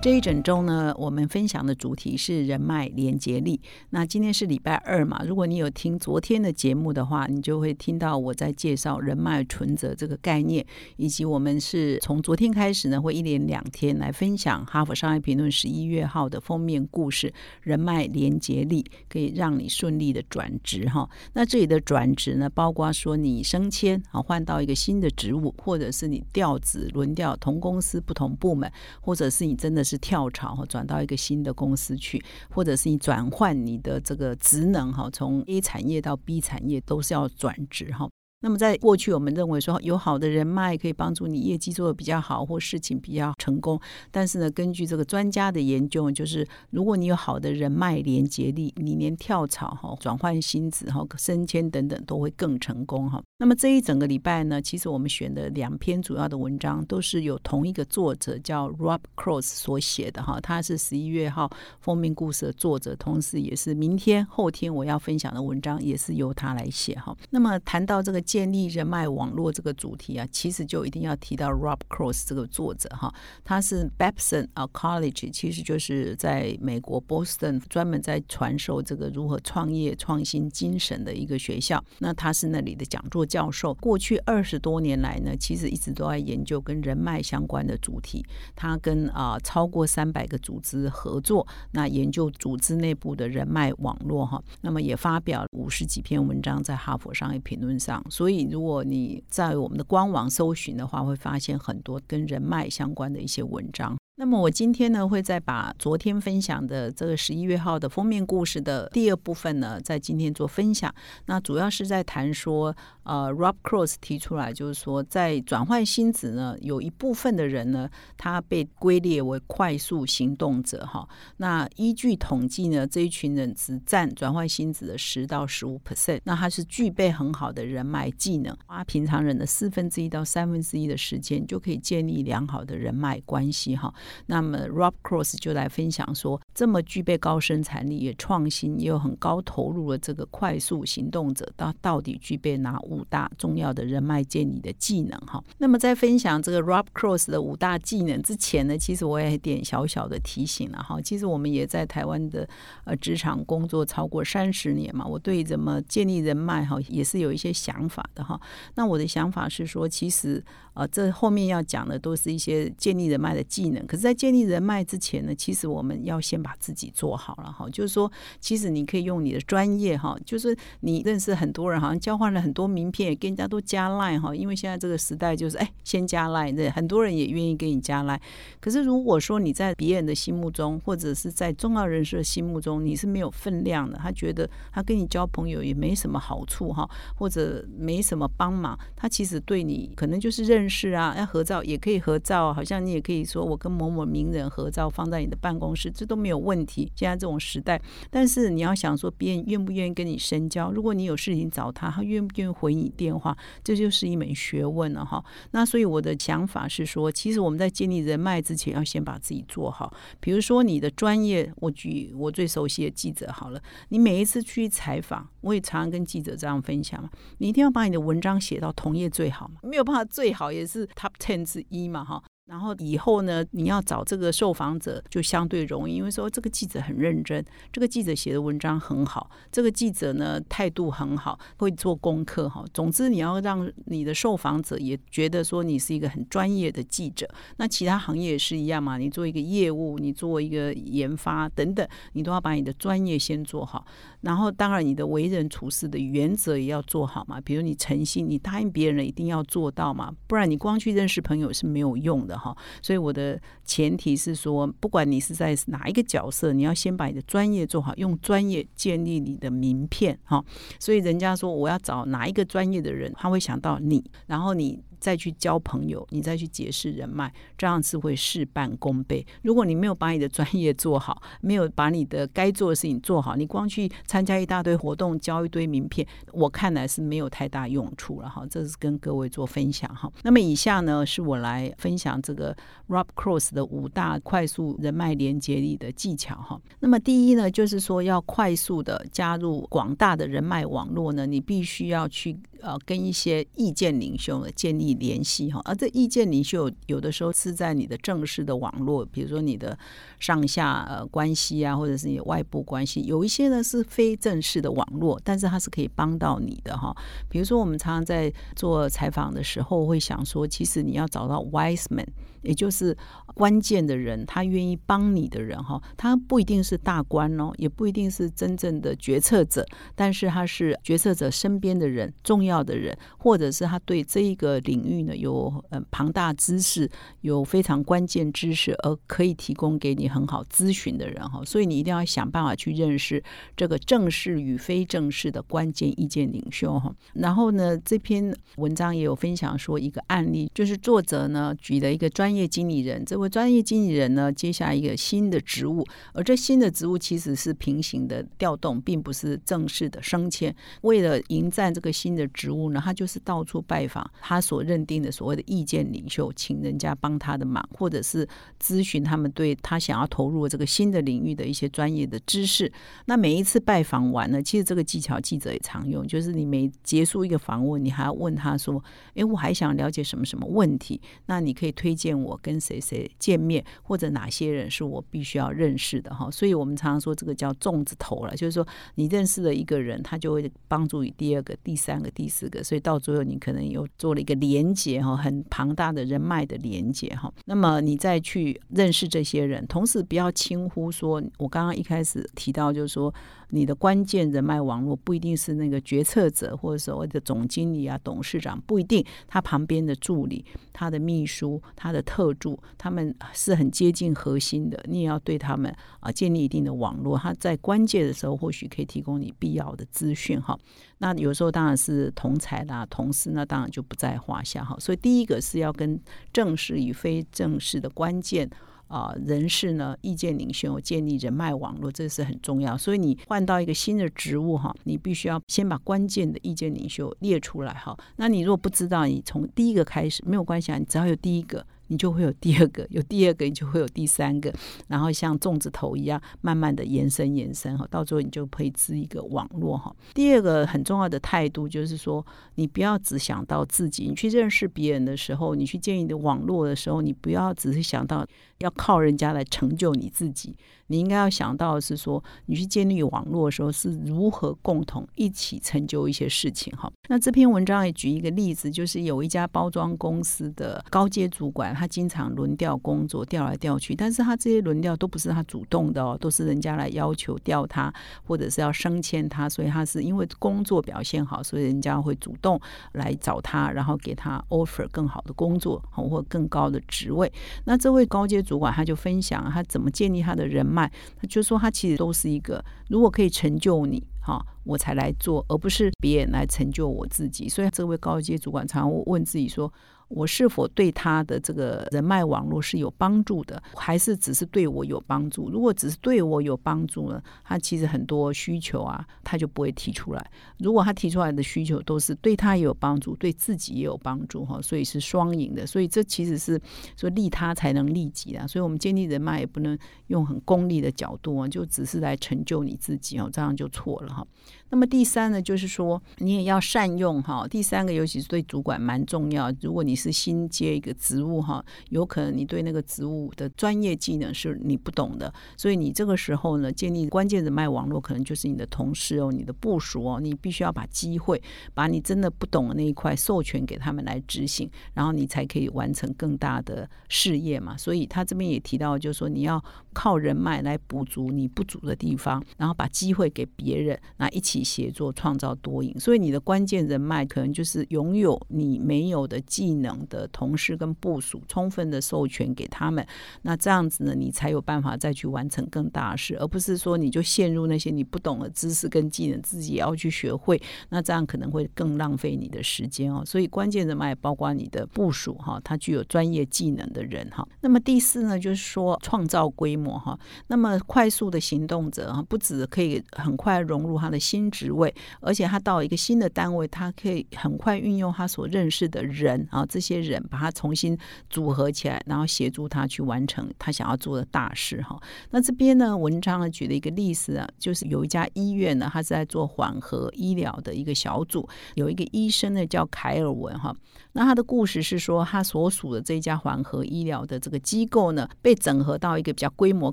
这一整周呢，我们分享的主题是人脉连接力。那今天是礼拜二嘛，如果你有听昨天的节目的话，你就会听到我在介绍人脉存折这个概念，以及我们是从昨天开始呢，会一连两天来分享《哈佛商业评论》十一月号的封面故事——人脉连接力，可以让你顺利的转职哈。那这里的转职呢，包括说你升迁啊，换到一个新的职务，或者是你调职轮调同公司不同部门，或者是你真的。是跳槽哈，转到一个新的公司去，或者是你转换你的这个职能哈，从 A 产业到 B 产业都是要转职哈。那么在过去，我们认为说有好的人脉可以帮助你业绩做得比较好，或事情比较成功。但是呢，根据这个专家的研究，就是如果你有好的人脉连接力，你连跳槽哈、转换薪资哈、升迁等等都会更成功哈。那么这一整个礼拜呢，其实我们选的两篇主要的文章都是有同一个作者叫 Rob Cross 所写的哈，他是十一月号封面故事的作者，同时也是明天后天我要分享的文章也是由他来写哈。那么谈到这个。建立人脉网络这个主题啊，其实就一定要提到 Rob Cross 这个作者哈，他是 Babson 啊 College，其实就是在美国 Boston 专门在传授这个如何创业创新精神的一个学校。那他是那里的讲座教授，过去二十多年来呢，其实一直都在研究跟人脉相关的主题。他跟啊超过三百个组织合作，那研究组织内部的人脉网络哈，那么也发表五十几篇文章在哈佛商业评论上。所以，如果你在我们的官网搜寻的话，会发现很多跟人脉相关的一些文章。那么我今天呢，会再把昨天分享的这个十一月号的封面故事的第二部分呢，在今天做分享。那主要是在谈说，呃，Rob Cross 提出来，就是说，在转换薪资呢，有一部分的人呢，他被归列为快速行动者哈。那依据统计呢，这一群人只占转换薪资的十到十五 percent。那他是具备很好的人脉技能，花平常人的四分之一到三分之一的时间，就可以建立良好的人脉关系哈。那么，Rob Cross 就来分享说，这么具备高生产力、也创新、也有很高投入的这个快速行动者，他到底具备哪五五大重要的人脉建立的技能？哈，那么在分享这个 Rob Cross 的五大技能之前呢，其实我也点小小的提醒了哈。其实我们也在台湾的呃职场工作超过三十年嘛，我对怎么建立人脉哈也是有一些想法的哈。那我的想法是说，其实呃这后面要讲的都是一些建立人脉的技能，可是。在建立人脉之前呢，其实我们要先把自己做好了哈。就是说，其实你可以用你的专业哈，就是你认识很多人，好像交换了很多名片，跟人家都加赖哈。因为现在这个时代就是，哎，先加赖，对，很多人也愿意跟你加赖。可是如果说你在别人的心目中，或者是在重要人士的心目中，你是没有分量的，他觉得他跟你交朋友也没什么好处哈，或者没什么帮忙，他其实对你可能就是认识啊，要合照也可以合照，好像你也可以说我跟某。某名人合照放在你的办公室，这都没有问题。现在这种时代，但是你要想说，别人愿不愿意跟你深交？如果你有事情找他，他愿不愿意回你电话？这就是一门学问了哈。那所以我的想法是说，其实我们在建立人脉之前，要先把自己做好。比如说你的专业，我举我最熟悉的记者好了。你每一次去采访，我也常常跟记者这样分享嘛。你一定要把你的文章写到同业最好嘛，没有办法最好也是 top ten 之一嘛哈。然后以后呢，你要找这个受访者就相对容易，因为说这个记者很认真，这个记者写的文章很好，这个记者呢态度很好，会做功课哈。总之，你要让你的受访者也觉得说你是一个很专业的记者。那其他行业也是一样嘛，你做一个业务，你做一个研发等等，你都要把你的专业先做好。然后，当然你的为人处事的原则也要做好嘛。比如你诚信，你答应别人了一定要做到嘛，不然你光去认识朋友是没有用的。哈，所以我的前提是说，不管你是在哪一个角色，你要先把你的专业做好，用专业建立你的名片。哈，所以人家说我要找哪一个专业的人，他会想到你，然后你再去交朋友，你再去结识人脉，这样是会事半功倍。如果你没有把你的专业做好，没有把你的该做的事情做好，你光去参加一大堆活动，交一堆名片，我看来是没有太大用处了哈。这是跟各位做分享哈。那么以下呢，是我来分享这个 Rob Cross 的五大快速人脉连接力的技巧哈。那么第一呢，就是说要快速的加入广大的人脉网络呢，你必须要去。呃，跟一些意见领袖建立联系哈，而这意见领袖有的时候是在你的正式的网络，比如说你的上下呃关系啊，或者是你外部关系，有一些呢是非正式的网络，但是它是可以帮到你的哈。比如说我们常常在做采访的时候，会想说，其实你要找到 wise man。也就是关键的人，他愿意帮你的人哈，他不一定是大官哦，也不一定是真正的决策者，但是他是决策者身边的人，重要要的人，或者是他对这一个领域呢有呃庞大知识，有非常关键知识，而可以提供给你很好咨询的人哈。所以你一定要想办法去认识这个正式与非正式的关键意见领袖哈。然后呢，这篇文章也有分享说一个案例，就是作者呢举了一个专业经理人，这位专业经理人呢，接下一个新的职务，而这新的职务其实是平行的调动，并不是正式的升迁。为了迎战这个新的职务呢，他就是到处拜访他所认定的所谓的意见领袖，请人家帮他的忙，或者是咨询他们对他想要投入这个新的领域的一些专业的知识。那每一次拜访完了，其实这个技巧记者也常用，就是你每结束一个访问，你还要问他说：“诶，我还想了解什么什么问题？”那你可以推荐。我跟谁谁见面，或者哪些人是我必须要认识的哈，所以我们常常说这个叫粽子头了，就是说你认识了一个人，他就会帮助你第二个、第三个、第四个，所以到最后你可能又做了一个连接哈，很庞大的人脉的连接哈。那么你再去认识这些人，同时不要轻忽说，我刚刚一开始提到就是说。你的关键人脉网络不一定是那个决策者或者所谓的总经理啊、董事长，不一定他旁边的助理、他的秘书、他的特助，他们是很接近核心的。你也要对他们啊建立一定的网络，他在关键的时候或许可以提供你必要的资讯哈。那有时候当然是同才啦、同事，那当然就不在话下哈。所以第一个是要跟正式与非正式的关键。啊，人事呢，意见领袖建立人脉网络，这是很重要。所以你换到一个新的职务哈，你必须要先把关键的意见领袖列出来哈。那你如果不知道，你从第一个开始没有关系啊，你只要有第一个。你就会有第二个，有第二个，你就会有第三个，然后像粽子头一样，慢慢的延伸延伸哈，到最后你就可以织一个网络哈。第二个很重要的态度就是说，你不要只想到自己，你去认识别人的时候，你去建立你的网络的时候，你不要只是想到要靠人家来成就你自己。你应该要想到的是说，你去建立网络的时候是如何共同一起成就一些事情哈。那这篇文章也举一个例子，就是有一家包装公司的高阶主管，他经常轮调工作，调来调去，但是他这些轮调都不是他主动的哦，都是人家来要求调他，或者是要升迁他，所以他是因为工作表现好，所以人家会主动来找他，然后给他 offer 更好的工作或更高的职位。那这位高阶主管他就分享他怎么建立他的人脉。他就说，他其实都是一个，如果可以成就你，哈，我才来做，而不是别人来成就我自己。所以这位高阶主管常问自己说。我是否对他的这个人脉网络是有帮助的，还是只是对我有帮助？如果只是对我有帮助呢？他其实很多需求啊，他就不会提出来。如果他提出来的需求都是对他也有帮助，对自己也有帮助哈，所以是双赢的。所以这其实是说利他才能利己啊。所以我们建立人脉也不能用很功利的角度啊，就只是来成就你自己哦，这样就错了哈。那么第三呢，就是说你也要善用哈。第三个，尤其是对主管蛮重要。如果你是新接一个职务哈，有可能你对那个职务的专业技能是你不懂的，所以你这个时候呢，建立关键人脉网络，可能就是你的同事哦，你的部署哦，你必须要把机会，把你真的不懂的那一块授权给他们来执行，然后你才可以完成更大的事业嘛。所以他这边也提到，就是说你要靠人脉来补足你不足的地方，然后把机会给别人，那一起。协作创造多赢，所以你的关键人脉可能就是拥有你没有的技能。能的同事跟部署，充分的授权给他们。那这样子呢，你才有办法再去完成更大的事，而不是说你就陷入那些你不懂的知识跟技能，自己也要去学会。那这样可能会更浪费你的时间哦。所以关键人脉包括你的部署哈，他具有专业技能的人哈。那么第四呢，就是说创造规模哈。那么快速的行动者哈，不止可以很快融入他的新职位，而且他到一个新的单位，他可以很快运用他所认识的人啊，这些人把他重新组合起来，然后协助他去完成他想要做的大事哈。那这边呢，文章呢举了一个例子啊，就是有一家医院呢，他是在做缓和医疗的一个小组，有一个医生呢叫凯尔文哈。那他的故事是说，他所属的这家缓和医疗的这个机构呢，被整合到一个比较规模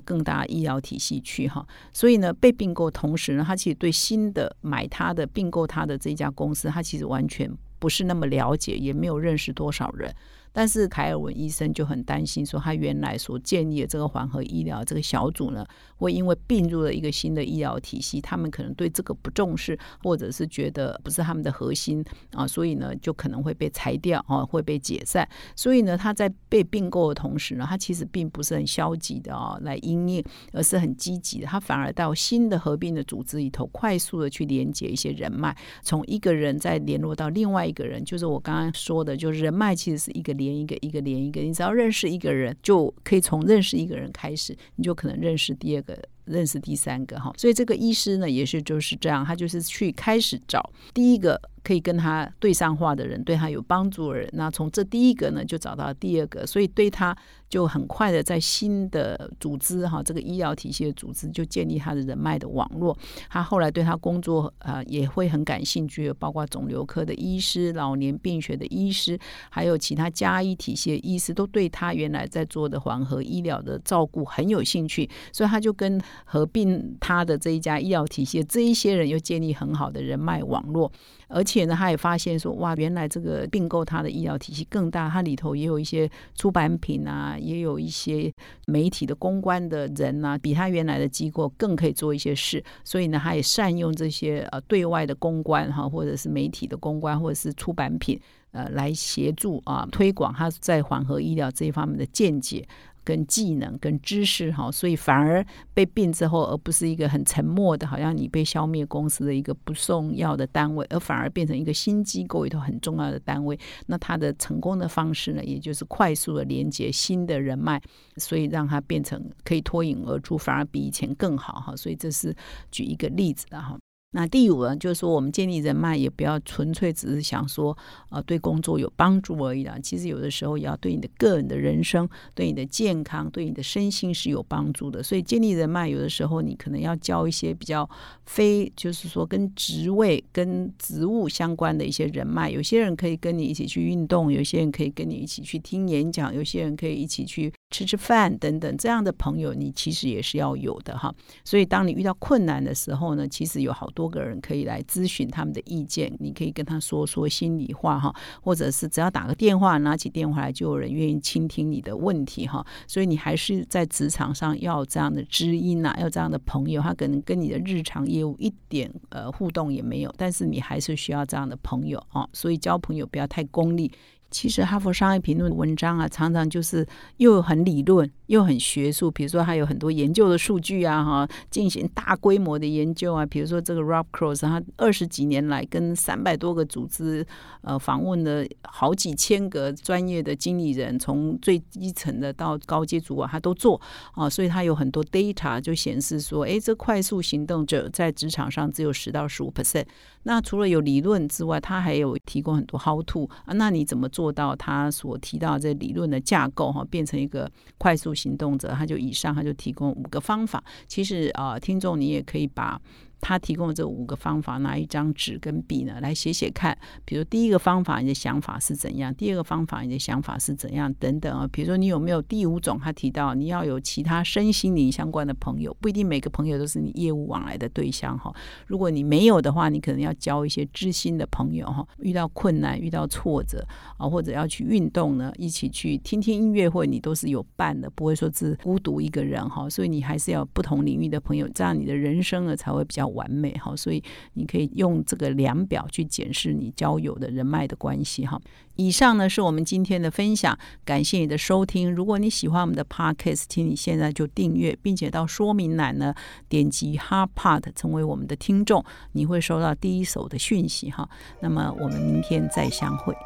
更大的医疗体系去哈，所以呢，被并购同时呢，他其实对新的买他的并购他的这家公司，他其实完全不是那么了解，也没有认识多少人。但是凯尔文医生就很担心，说他原来所建立的这个缓和医疗这个小组呢，会因为并入了一个新的医疗体系，他们可能对这个不重视，或者是觉得不是他们的核心啊，所以呢，就可能会被裁掉啊，会被解散。所以呢，他在被并购的同时呢，他其实并不是很消极的啊来应应，而是很积极的，他反而到新的合并的组织里头，快速的去连接一些人脉，从一个人再联络到另外一个人，就是我刚刚说的，就是人脉其实是一个连。连一个一个连一个，你只要认识一个人，就可以从认识一个人开始，你就可能认识第二个，认识第三个哈。所以这个医师呢，也是就是这样，他就是去开始找第一个。可以跟他对上话的人，对他有帮助的人，那从这第一个呢，就找到第二个，所以对他就很快的在新的组织哈，这个医疗体系的组织就建立他的人脉的网络。他后来对他工作啊也会很感兴趣，包括肿瘤科的医师、老年病学的医师，还有其他加医体系的医师，都对他原来在做的缓和医疗的照顾很有兴趣，所以他就跟合并他的这一家医疗体系这一些人又建立很好的人脉网络。而且呢，他也发现说，哇，原来这个并购他的医疗体系更大，它里头也有一些出版品啊，也有一些媒体的公关的人啊，比他原来的机构更可以做一些事。所以呢，他也善用这些呃对外的公关哈，或者是媒体的公关，或者是出版品呃，来协助啊推广他在缓和医疗这一方面的见解。跟技能、跟知识，哈，所以反而被并之后，而不是一个很沉默的，好像你被消灭公司的一个不重要的单位，而反而变成一个新机构里头很重要的单位。那它的成功的方式呢，也就是快速的连接新的人脉，所以让它变成可以脱颖而出，反而比以前更好，哈。所以这是举一个例子的哈。那第五呢，就是说我们建立人脉也不要纯粹只是想说，呃，对工作有帮助而已啦。其实有的时候也要对你的个人的人生、对你的健康、对你的身心是有帮助的。所以建立人脉，有的时候你可能要交一些比较非，就是说跟职位、跟职务相关的一些人脉。有些人可以跟你一起去运动，有些人可以跟你一起去听演讲，有些人可以一起去。吃吃饭等等，这样的朋友你其实也是要有的哈。所以当你遇到困难的时候呢，其实有好多个人可以来咨询他们的意见，你可以跟他说说心里话哈，或者是只要打个电话，拿起电话来就有人愿意倾听你的问题哈。所以你还是在职场上要这样的知音呐，要这样的朋友，他可能跟你的日常业务一点呃互动也没有，但是你还是需要这样的朋友啊。所以交朋友不要太功利。其实《哈佛商业评论》文章啊，常常就是又很理论。又很学术，比如说还有很多研究的数据啊，哈，进行大规模的研究啊。比如说这个 Rob Cross，他二十几年来跟三百多个组织呃访问了好几千个专业的经理人，从最基层的到高阶主管，他都做啊。所以他有很多 data 就显示说，哎，这快速行动者在职场上只有十到十五 percent。那除了有理论之外，他还有提供很多 how to 啊。那你怎么做到他所提到这理论的架构哈，变成一个快速？行动者，他就以上，他就提供五个方法。其实啊，听众你也可以把。他提供这五个方法，拿一张纸跟笔呢来写写看。比如第一个方法，你的想法是怎样？第二个方法，你的想法是怎样？等等啊。比如说你有没有第五种？他提到你要有其他身心灵相关的朋友，不一定每个朋友都是你业务往来的对象哈。如果你没有的话，你可能要交一些知心的朋友哈。遇到困难、遇到挫折啊，或者要去运动呢，一起去听听音乐会，你都是有伴的，不会说是孤独一个人哈。所以你还是要不同领域的朋友，这样你的人生呢才会比较。完美哈，所以你可以用这个量表去检视你交友的人脉的关系哈。以上呢是我们今天的分享，感谢你的收听。如果你喜欢我们的 podcast，请你现在就订阅，并且到说明栏呢点击 Hard Part 成为我们的听众，你会收到第一手的讯息哈。那么我们明天再相会。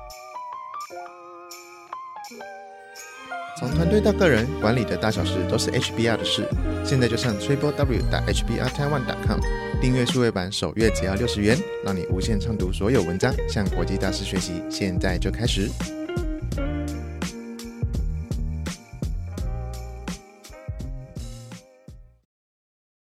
从团队到个人，管理的大小事都是 HBR 的事。现在就上 triple w 打 HBR Taiwan com 订阅数位版，首月只要六十元，让你无限畅读所有文章，向国际大师学习。现在就开始。